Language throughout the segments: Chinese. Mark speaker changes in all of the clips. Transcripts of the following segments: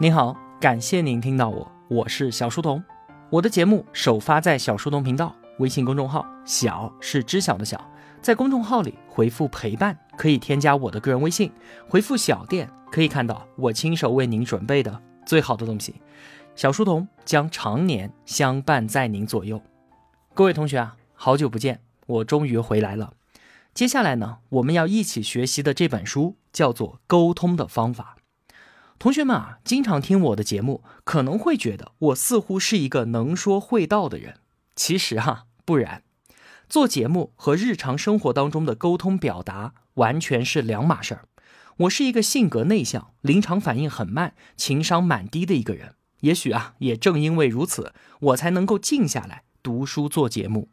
Speaker 1: 您好，感谢您听到我，我是小书童。我的节目首发在小书童频道微信公众号，小是知晓的小，在公众号里回复陪伴，可以添加我的个人微信，回复小店可以看到我亲手为您准备的最好的东西。小书童将常年相伴在您左右。各位同学啊，好久不见，我终于回来了。接下来呢，我们要一起学习的这本书叫做《沟通的方法》。同学们啊，经常听我的节目，可能会觉得我似乎是一个能说会道的人。其实哈，不然，做节目和日常生活当中的沟通表达完全是两码事儿。我是一个性格内向、临场反应很慢、情商蛮低的一个人。也许啊，也正因为如此，我才能够静下来读书做节目。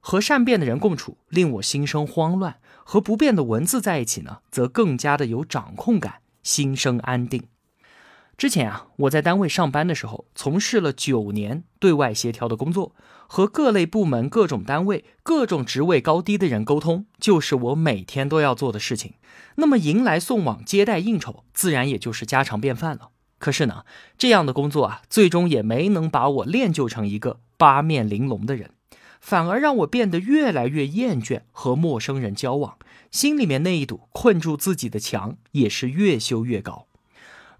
Speaker 1: 和善变的人共处，令我心生慌乱；和不变的文字在一起呢，则更加的有掌控感，心生安定。之前啊，我在单位上班的时候，从事了九年对外协调的工作，和各类部门、各种单位、各种职位高低的人沟通，就是我每天都要做的事情。那么迎来送往、接待应酬，自然也就是家常便饭了。可是呢，这样的工作啊，最终也没能把我练就成一个八面玲珑的人，反而让我变得越来越厌倦和陌生人交往，心里面那一堵困住自己的墙也是越修越高。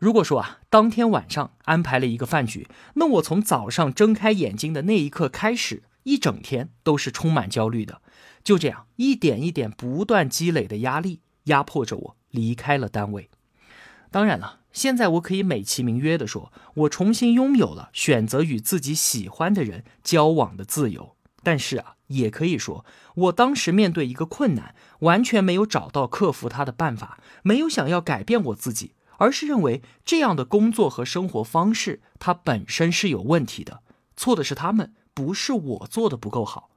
Speaker 1: 如果说啊，当天晚上安排了一个饭局，那我从早上睁开眼睛的那一刻开始，一整天都是充满焦虑的。就这样，一点一点不断积累的压力，压迫着我离开了单位。当然了，现在我可以美其名曰的说，我重新拥有了选择与自己喜欢的人交往的自由。但是啊，也可以说，我当时面对一个困难，完全没有找到克服它的办法，没有想要改变我自己。而是认为这样的工作和生活方式，它本身是有问题的，错的是他们，不是我做的不够好。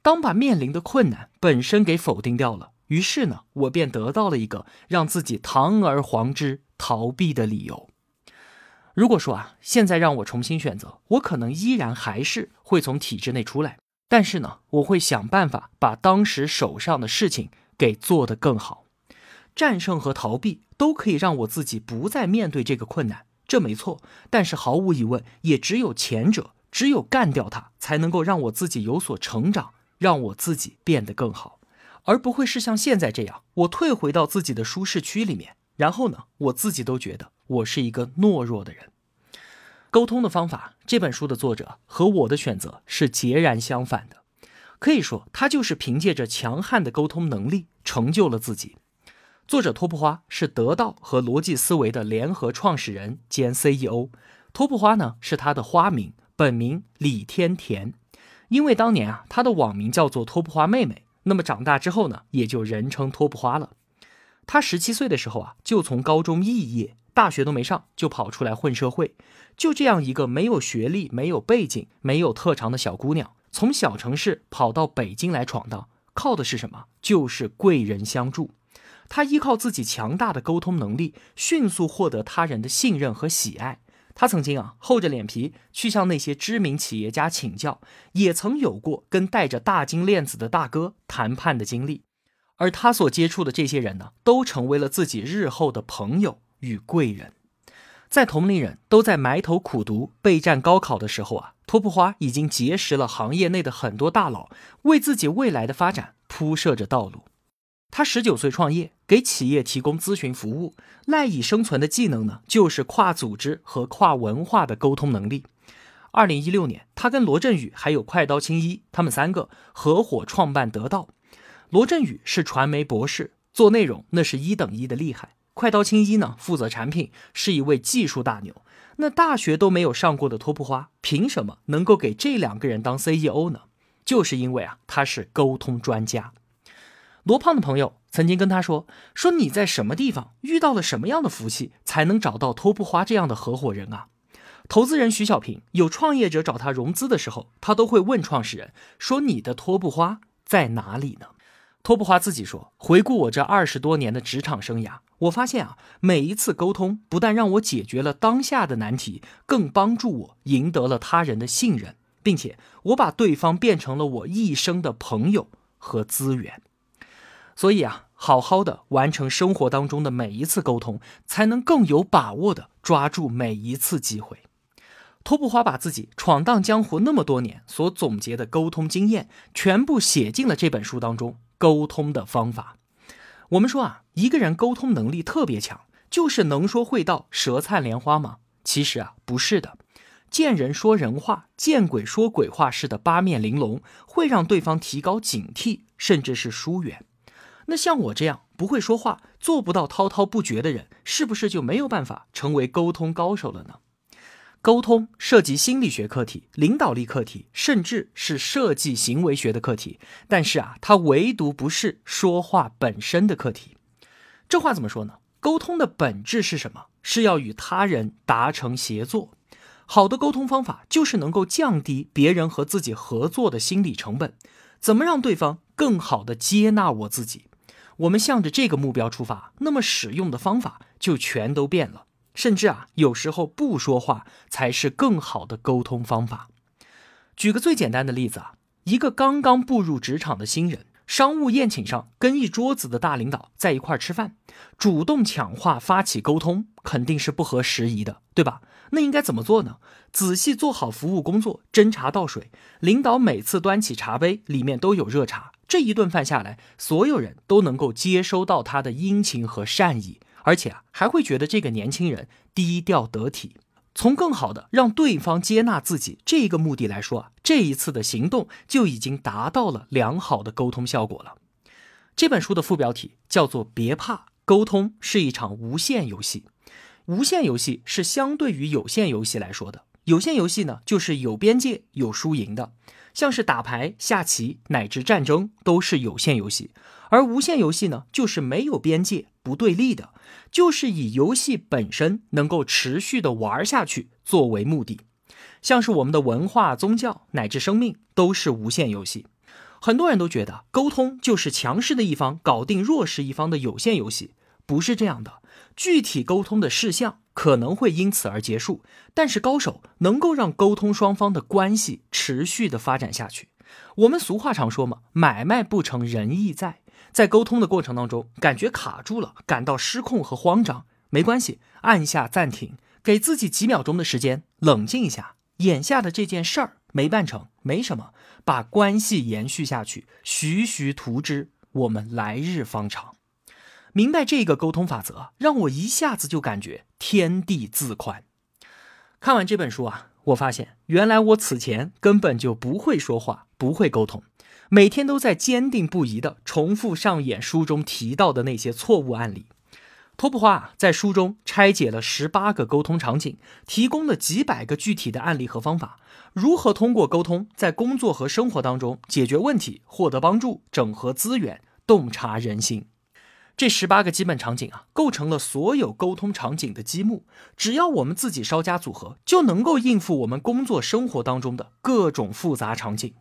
Speaker 1: 当把面临的困难本身给否定掉了，于是呢，我便得到了一个让自己堂而皇之逃避的理由。如果说啊，现在让我重新选择，我可能依然还是会从体制内出来，但是呢，我会想办法把当时手上的事情给做得更好。战胜和逃避都可以让我自己不再面对这个困难，这没错。但是毫无疑问，也只有前者，只有干掉它，才能够让我自己有所成长，让我自己变得更好，而不会是像现在这样，我退回到自己的舒适区里面，然后呢，我自己都觉得我是一个懦弱的人。沟通的方法，这本书的作者和我的选择是截然相反的，可以说他就是凭借着强悍的沟通能力成就了自己。作者托布花是得到和逻辑思维的联合创始人兼 CEO。托布花呢是他的花名，本名李天田。因为当年啊，他的网名叫做托布花妹妹，那么长大之后呢，也就人称托布花了。他十七岁的时候啊，就从高中肄业，大学都没上，就跑出来混社会。就这样一个没有学历、没有背景、没有特长的小姑娘，从小城市跑到北京来闯荡，靠的是什么？就是贵人相助。他依靠自己强大的沟通能力，迅速获得他人的信任和喜爱。他曾经啊厚着脸皮去向那些知名企业家请教，也曾有过跟戴着大金链子的大哥谈判的经历。而他所接触的这些人呢，都成为了自己日后的朋友与贵人。在同龄人都在埋头苦读备战高考的时候啊，托布花已经结识了行业内的很多大佬，为自己未来的发展铺设着道路。他十九岁创业，给企业提供咨询服务，赖以生存的技能呢，就是跨组织和跨文化的沟通能力。二零一六年，他跟罗振宇还有快刀青衣，他们三个合伙创办得到。罗振宇是传媒博士，做内容那是一等一的厉害。快刀青衣呢，负责产品，是一位技术大牛。那大学都没有上过的托布花，凭什么能够给这两个人当 CEO 呢？就是因为啊，他是沟通专家。罗胖的朋友曾经跟他说：“说你在什么地方遇到了什么样的福气，才能找到托布花这样的合伙人啊？”投资人徐小平有创业者找他融资的时候，他都会问创始人说：“你的托布花在哪里呢？”托布花自己说：“回顾我这二十多年的职场生涯，我发现啊，每一次沟通不但让我解决了当下的难题，更帮助我赢得了他人的信任，并且我把对方变成了我一生的朋友和资源。”所以啊，好好的完成生活当中的每一次沟通，才能更有把握的抓住每一次机会。托布花把自己闯荡江湖那么多年所总结的沟通经验，全部写进了这本书当中。沟通的方法，我们说啊，一个人沟通能力特别强，就是能说会道、舌灿莲花吗？其实啊，不是的。见人说人话，见鬼说鬼话似的八面玲珑，会让对方提高警惕，甚至是疏远。那像我这样不会说话、做不到滔滔不绝的人，是不是就没有办法成为沟通高手了呢？沟通涉及心理学课题、领导力课题，甚至是设计行为学的课题。但是啊，它唯独不是说话本身的课题。这话怎么说呢？沟通的本质是什么？是要与他人达成协作。好的沟通方法就是能够降低别人和自己合作的心理成本。怎么让对方更好的接纳我自己？我们向着这个目标出发，那么使用的方法就全都变了。甚至啊，有时候不说话才是更好的沟通方法。举个最简单的例子啊，一个刚刚步入职场的新人，商务宴请上跟一桌子的大领导在一块吃饭，主动抢话发起沟通，肯定是不合时宜的，对吧？那应该怎么做呢？仔细做好服务工作，斟茶倒水，领导每次端起茶杯里面都有热茶，这一顿饭下来，所有人都能够接收到他的殷勤和善意。而且啊，还会觉得这个年轻人低调得体。从更好的让对方接纳自己这个目的来说啊，这一次的行动就已经达到了良好的沟通效果了。这本书的副标题叫做“别怕，沟通是一场无限游戏”。无限游戏是相对于有限游戏来说的。有限游戏呢，就是有边界、有输赢的，像是打牌、下棋乃至战争都是有限游戏。而无限游戏呢，就是没有边界、不对立的。就是以游戏本身能够持续的玩下去作为目的，像是我们的文化、宗教乃至生命都是无限游戏。很多人都觉得沟通就是强势的一方搞定弱势一方的有限游戏，不是这样的。具体沟通的事项可能会因此而结束，但是高手能够让沟通双方的关系持续的发展下去。我们俗话常说嘛，买卖不成仁义在。在沟通的过程当中，感觉卡住了，感到失控和慌张，没关系，按下暂停，给自己几秒钟的时间，冷静一下。眼下的这件事儿没办成，没什么，把关系延续下去，徐徐图之，我们来日方长。明白这个沟通法则，让我一下子就感觉天地自宽。看完这本书啊，我发现原来我此前根本就不会说话，不会沟通。每天都在坚定不移地重复上演书中提到的那些错误案例。托布花在书中拆解了十八个沟通场景，提供了几百个具体的案例和方法，如何通过沟通在工作和生活当中解决问题、获得帮助、整合资源、洞察人心。这十八个基本场景啊，构成了所有沟通场景的积木。只要我们自己稍加组合，就能够应付我们工作生活当中的各种复杂场景。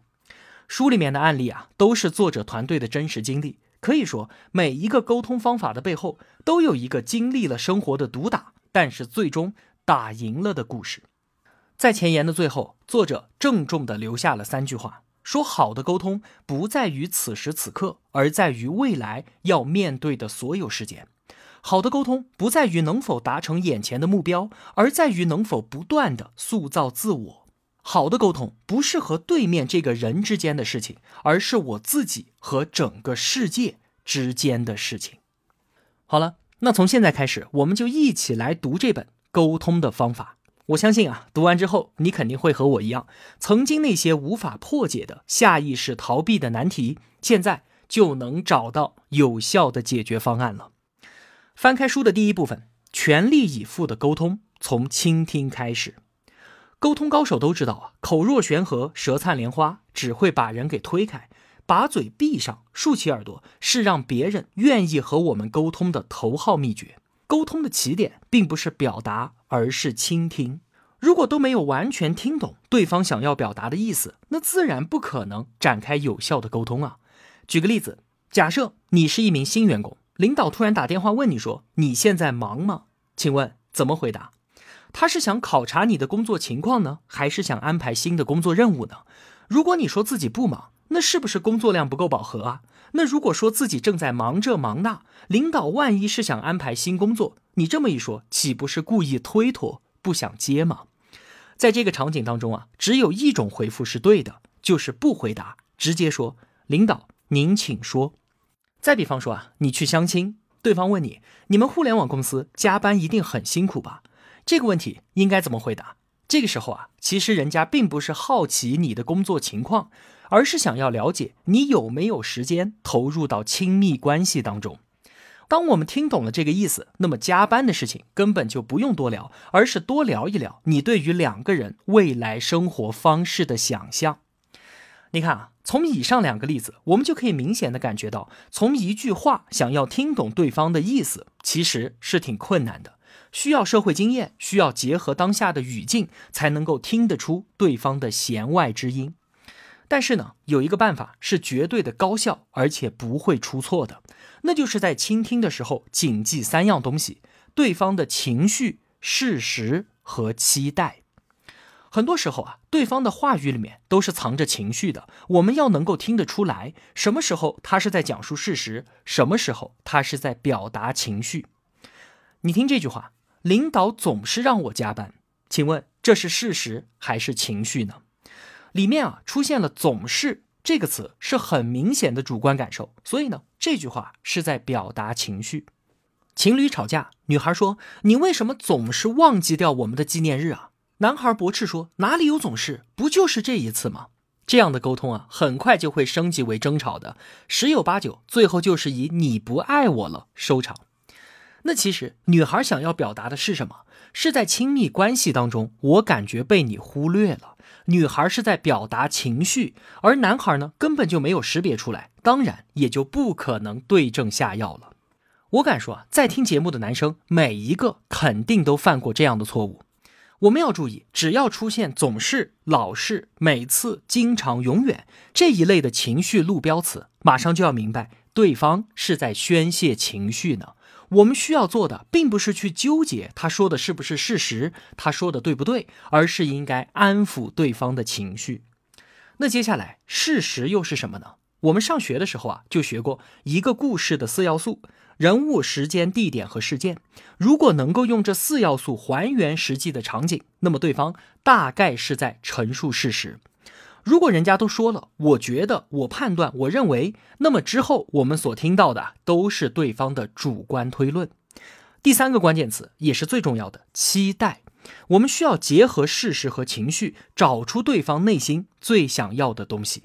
Speaker 1: 书里面的案例啊，都是作者团队的真实经历。可以说，每一个沟通方法的背后，都有一个经历了生活的毒打，但是最终打赢了的故事。在前言的最后，作者郑重地留下了三句话：说好的沟通不在于此时此刻，而在于未来要面对的所有事件；好的沟通不在于能否达成眼前的目标，而在于能否不断地塑造自我。好的沟通不是和对面这个人之间的事情，而是我自己和整个世界之间的事情。好了，那从现在开始，我们就一起来读这本《沟通的方法》。我相信啊，读完之后，你肯定会和我一样，曾经那些无法破解的下意识逃避的难题，现在就能找到有效的解决方案了。翻开书的第一部分，全力以赴的沟通，从倾听开始。沟通高手都知道啊，口若悬河、舌灿莲花只会把人给推开。把嘴闭上，竖起耳朵，是让别人愿意和我们沟通的头号秘诀。沟通的起点并不是表达，而是倾听。如果都没有完全听懂对方想要表达的意思，那自然不可能展开有效的沟通啊。举个例子，假设你是一名新员工，领导突然打电话问你说：“你现在忙吗？”请问怎么回答？他是想考察你的工作情况呢，还是想安排新的工作任务呢？如果你说自己不忙，那是不是工作量不够饱和啊？那如果说自己正在忙这忙那，领导万一是想安排新工作，你这么一说，岂不是故意推脱，不想接吗？在这个场景当中啊，只有一种回复是对的，就是不回答，直接说：“领导，您请说。”再比方说啊，你去相亲，对方问你：“你们互联网公司加班一定很辛苦吧？”这个问题应该怎么回答？这个时候啊，其实人家并不是好奇你的工作情况，而是想要了解你有没有时间投入到亲密关系当中。当我们听懂了这个意思，那么加班的事情根本就不用多聊，而是多聊一聊你对于两个人未来生活方式的想象。你看啊，从以上两个例子，我们就可以明显的感觉到，从一句话想要听懂对方的意思，其实是挺困难的，需要社会经验，需要结合当下的语境，才能够听得出对方的弦外之音。但是呢，有一个办法是绝对的高效，而且不会出错的。那就是在倾听的时候谨记三样东西：对方的情绪、事实和期待。很多时候啊，对方的话语里面都是藏着情绪的，我们要能够听得出来，什么时候他是在讲述事实，什么时候他是在表达情绪。你听这句话：领导总是让我加班，请问这是事实还是情绪呢？里面啊出现了“总是”。这个词是很明显的主观感受，所以呢，这句话是在表达情绪。情侣吵架，女孩说：“你为什么总是忘记掉我们的纪念日啊？”男孩驳斥说：“哪里有总是？不就是这一次吗？”这样的沟通啊，很快就会升级为争吵的，十有八九最后就是以“你不爱我了”收场。那其实女孩想要表达的是什么？是在亲密关系当中，我感觉被你忽略了。女孩是在表达情绪，而男孩呢，根本就没有识别出来，当然也就不可能对症下药了。我敢说啊，在听节目的男生，每一个肯定都犯过这样的错误。我们要注意，只要出现总是、老是、每次、经常、永远这一类的情绪路标词，马上就要明白，对方是在宣泄情绪呢。我们需要做的，并不是去纠结他说的是不是事实，他说的对不对，而是应该安抚对方的情绪。那接下来，事实又是什么呢？我们上学的时候啊，就学过一个故事的四要素：人物、时间、地点和事件。如果能够用这四要素还原实际的场景，那么对方大概是在陈述事实。如果人家都说了，我觉得，我判断，我认为，那么之后我们所听到的都是对方的主观推论。第三个关键词也是最重要的，期待。我们需要结合事实和情绪，找出对方内心最想要的东西。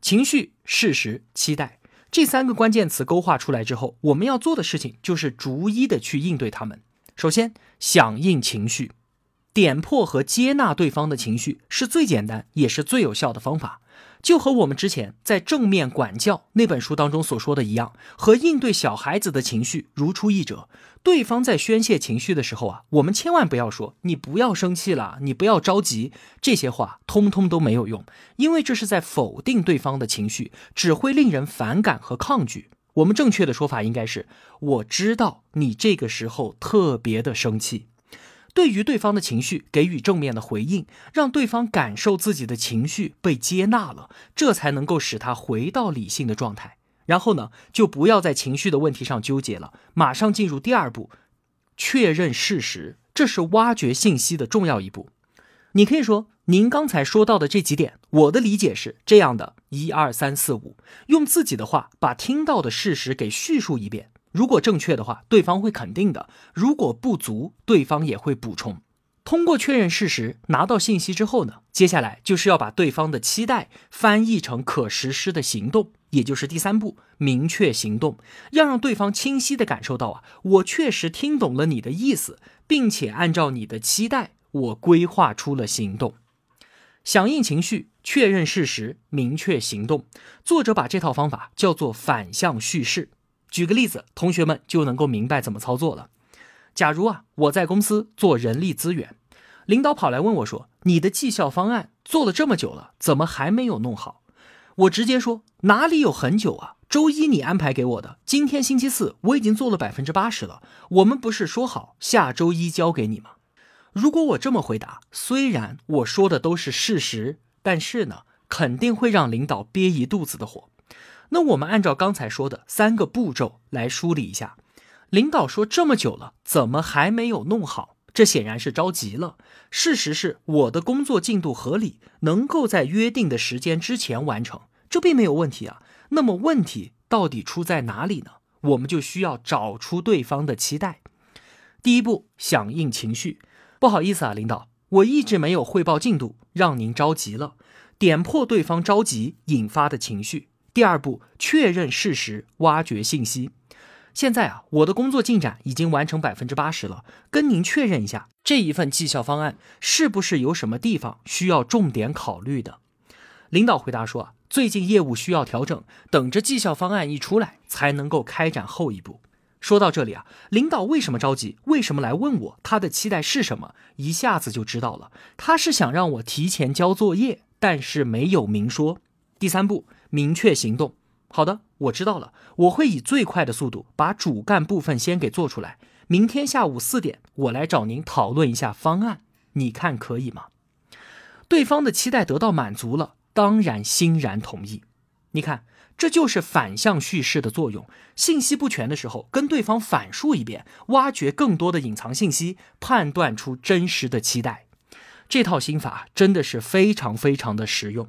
Speaker 1: 情绪、事实、期待这三个关键词勾画出来之后，我们要做的事情就是逐一的去应对他们。首先，响应情绪。点破和接纳对方的情绪是最简单也是最有效的方法，就和我们之前在正面管教那本书当中所说的一样，和应对小孩子的情绪如出一辙。对方在宣泄情绪的时候啊，我们千万不要说“你不要生气了，你不要着急”，这些话通通都没有用，因为这是在否定对方的情绪，只会令人反感和抗拒。我们正确的说法应该是：“我知道你这个时候特别的生气。”对于对方的情绪给予正面的回应，让对方感受自己的情绪被接纳了，这才能够使他回到理性的状态。然后呢，就不要在情绪的问题上纠结了，马上进入第二步，确认事实，这是挖掘信息的重要一步。你可以说，您刚才说到的这几点，我的理解是这样的：一二三四五，用自己的话把听到的事实给叙述一遍。如果正确的话，对方会肯定的；如果不足，对方也会补充。通过确认事实，拿到信息之后呢，接下来就是要把对方的期待翻译成可实施的行动，也就是第三步，明确行动，要让对方清晰的感受到啊，我确实听懂了你的意思，并且按照你的期待，我规划出了行动。响应情绪，确认事实，明确行动。作者把这套方法叫做反向叙事。举个例子，同学们就能够明白怎么操作了。假如啊，我在公司做人力资源，领导跑来问我说：“你的绩效方案做了这么久了，怎么还没有弄好？”我直接说：“哪里有很久啊？周一你安排给我的，今天星期四，我已经做了百分之八十了。我们不是说好下周一交给你吗？”如果我这么回答，虽然我说的都是事实，但是呢，肯定会让领导憋一肚子的火。那我们按照刚才说的三个步骤来梳理一下。领导说这么久了，怎么还没有弄好？这显然是着急了。事实是我的工作进度合理，能够在约定的时间之前完成，这并没有问题啊。那么问题到底出在哪里呢？我们就需要找出对方的期待。第一步，响应情绪。不好意思啊，领导，我一直没有汇报进度，让您着急了。点破对方着急引发的情绪。第二步，确认事实，挖掘信息。现在啊，我的工作进展已经完成百分之八十了，跟您确认一下，这一份绩效方案是不是有什么地方需要重点考虑的？领导回答说，最近业务需要调整，等着绩效方案一出来，才能够开展后一步。说到这里啊，领导为什么着急？为什么来问我？他的期待是什么？一下子就知道了，他是想让我提前交作业。但是没有明说。第三步，明确行动。好的，我知道了，我会以最快的速度把主干部分先给做出来。明天下午四点，我来找您讨论一下方案，你看可以吗？对方的期待得到满足了，当然欣然同意。你看，这就是反向叙事的作用。信息不全的时候，跟对方反述一遍，挖掘更多的隐藏信息，判断出真实的期待。这套心法真的是非常非常的实用。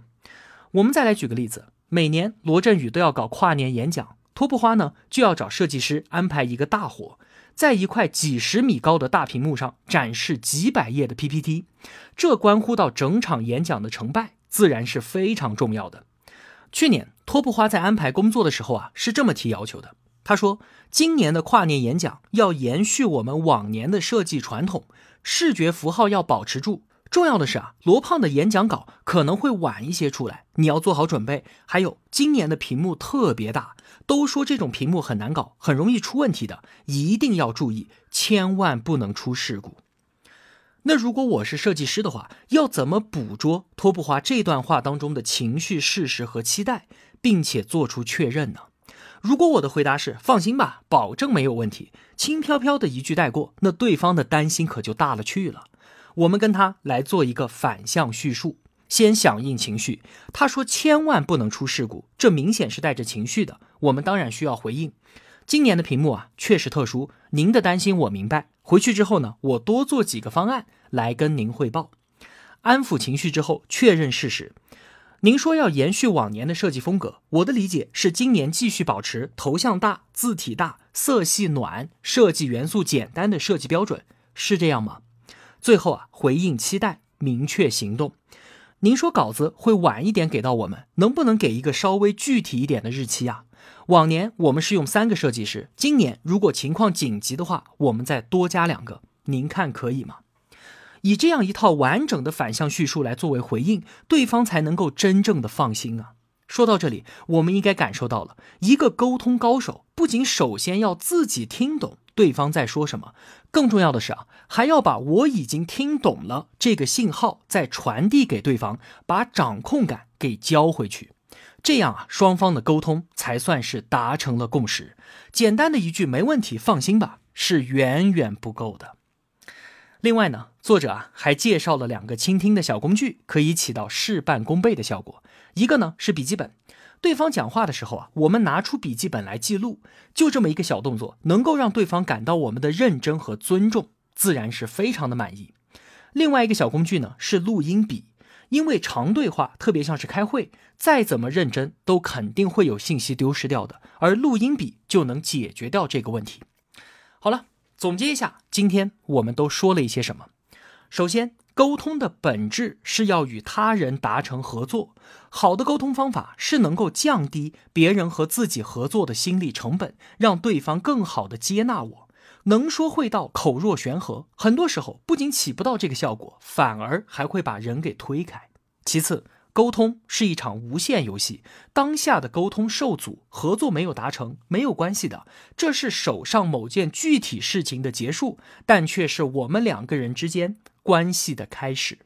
Speaker 1: 我们再来举个例子，每年罗振宇都要搞跨年演讲，托布花呢就要找设计师安排一个大活，在一块几十米高的大屏幕上展示几百页的 PPT，这关乎到整场演讲的成败，自然是非常重要的。去年托布花在安排工作的时候啊，是这么提要求的。他说，今年的跨年演讲要延续我们往年的设计传统，视觉符号要保持住。重要的是啊，罗胖的演讲稿可能会晚一些出来，你要做好准备。还有，今年的屏幕特别大，都说这种屏幕很难搞，很容易出问题的，一定要注意，千万不能出事故。那如果我是设计师的话，要怎么捕捉托布华这段话当中的情绪、事实和期待，并且做出确认呢？如果我的回答是放心吧，保证没有问题，轻飘飘的一句带过，那对方的担心可就大了去了。我们跟他来做一个反向叙述，先响应情绪。他说千万不能出事故，这明显是带着情绪的。我们当然需要回应。今年的屏幕啊，确实特殊，您的担心我明白。回去之后呢，我多做几个方案来跟您汇报，安抚情绪之后确认事实。您说要延续往年的设计风格，我的理解是今年继续保持头像大、字体大、色系暖、设计元素简单的设计标准，是这样吗？最后啊，回应期待，明确行动。您说稿子会晚一点给到我们，能不能给一个稍微具体一点的日期啊？往年我们是用三个设计师，今年如果情况紧急的话，我们再多加两个，您看可以吗？以这样一套完整的反向叙述来作为回应，对方才能够真正的放心啊。说到这里，我们应该感受到了，一个沟通高手不仅首先要自己听懂。对方在说什么？更重要的是啊，还要把我已经听懂了这个信号再传递给对方，把掌控感给交回去。这样啊，双方的沟通才算是达成了共识。简单的一句“没问题，放心吧”是远远不够的。另外呢，作者啊还介绍了两个倾听的小工具，可以起到事半功倍的效果。一个呢是笔记本。对方讲话的时候啊，我们拿出笔记本来记录，就这么一个小动作，能够让对方感到我们的认真和尊重，自然是非常的满意。另外一个小工具呢是录音笔，因为长对话，特别像是开会，再怎么认真都肯定会有信息丢失掉的，而录音笔就能解决掉这个问题。好了，总结一下，今天我们都说了一些什么？首先。沟通的本质是要与他人达成合作，好的沟通方法是能够降低别人和自己合作的心理成本，让对方更好的接纳我。能说会道，口若悬河，很多时候不仅起不到这个效果，反而还会把人给推开。其次，沟通是一场无限游戏，当下的沟通受阻，合作没有达成，没有关系的，这是手上某件具体事情的结束，但却是我们两个人之间。关系的开始。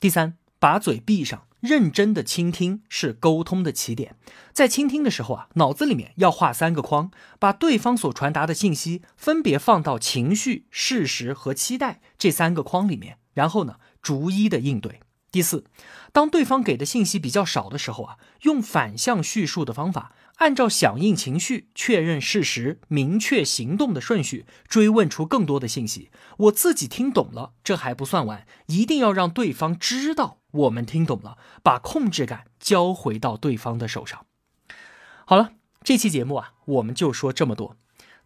Speaker 1: 第三，把嘴闭上，认真的倾听是沟通的起点。在倾听的时候啊，脑子里面要画三个框，把对方所传达的信息分别放到情绪、事实和期待这三个框里面，然后呢，逐一的应对。第四，当对方给的信息比较少的时候啊，用反向叙述的方法，按照响应情绪、确认事实、明确行动的顺序，追问出更多的信息。我自己听懂了，这还不算完，一定要让对方知道我们听懂了，把控制感交回到对方的手上。好了，这期节目啊，我们就说这么多。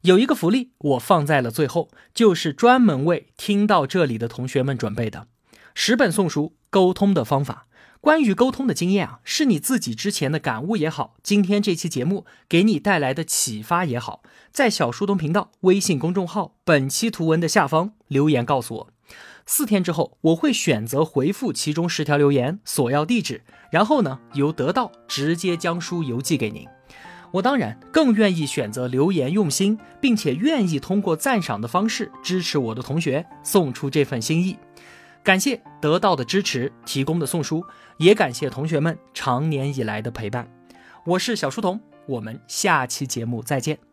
Speaker 1: 有一个福利，我放在了最后，就是专门为听到这里的同学们准备的。十本送书，沟通的方法，关于沟通的经验啊，是你自己之前的感悟也好，今天这期节目给你带来的启发也好，在小书童频道微信公众号本期图文的下方留言告诉我。四天之后，我会选择回复其中十条留言，索要地址，然后呢，由得到直接将书邮寄给您。我当然更愿意选择留言用心，并且愿意通过赞赏的方式支持我的同学，送出这份心意。感谢得到的支持，提供的送书，也感谢同学们常年以来的陪伴。我是小书童，我们下期节目再见。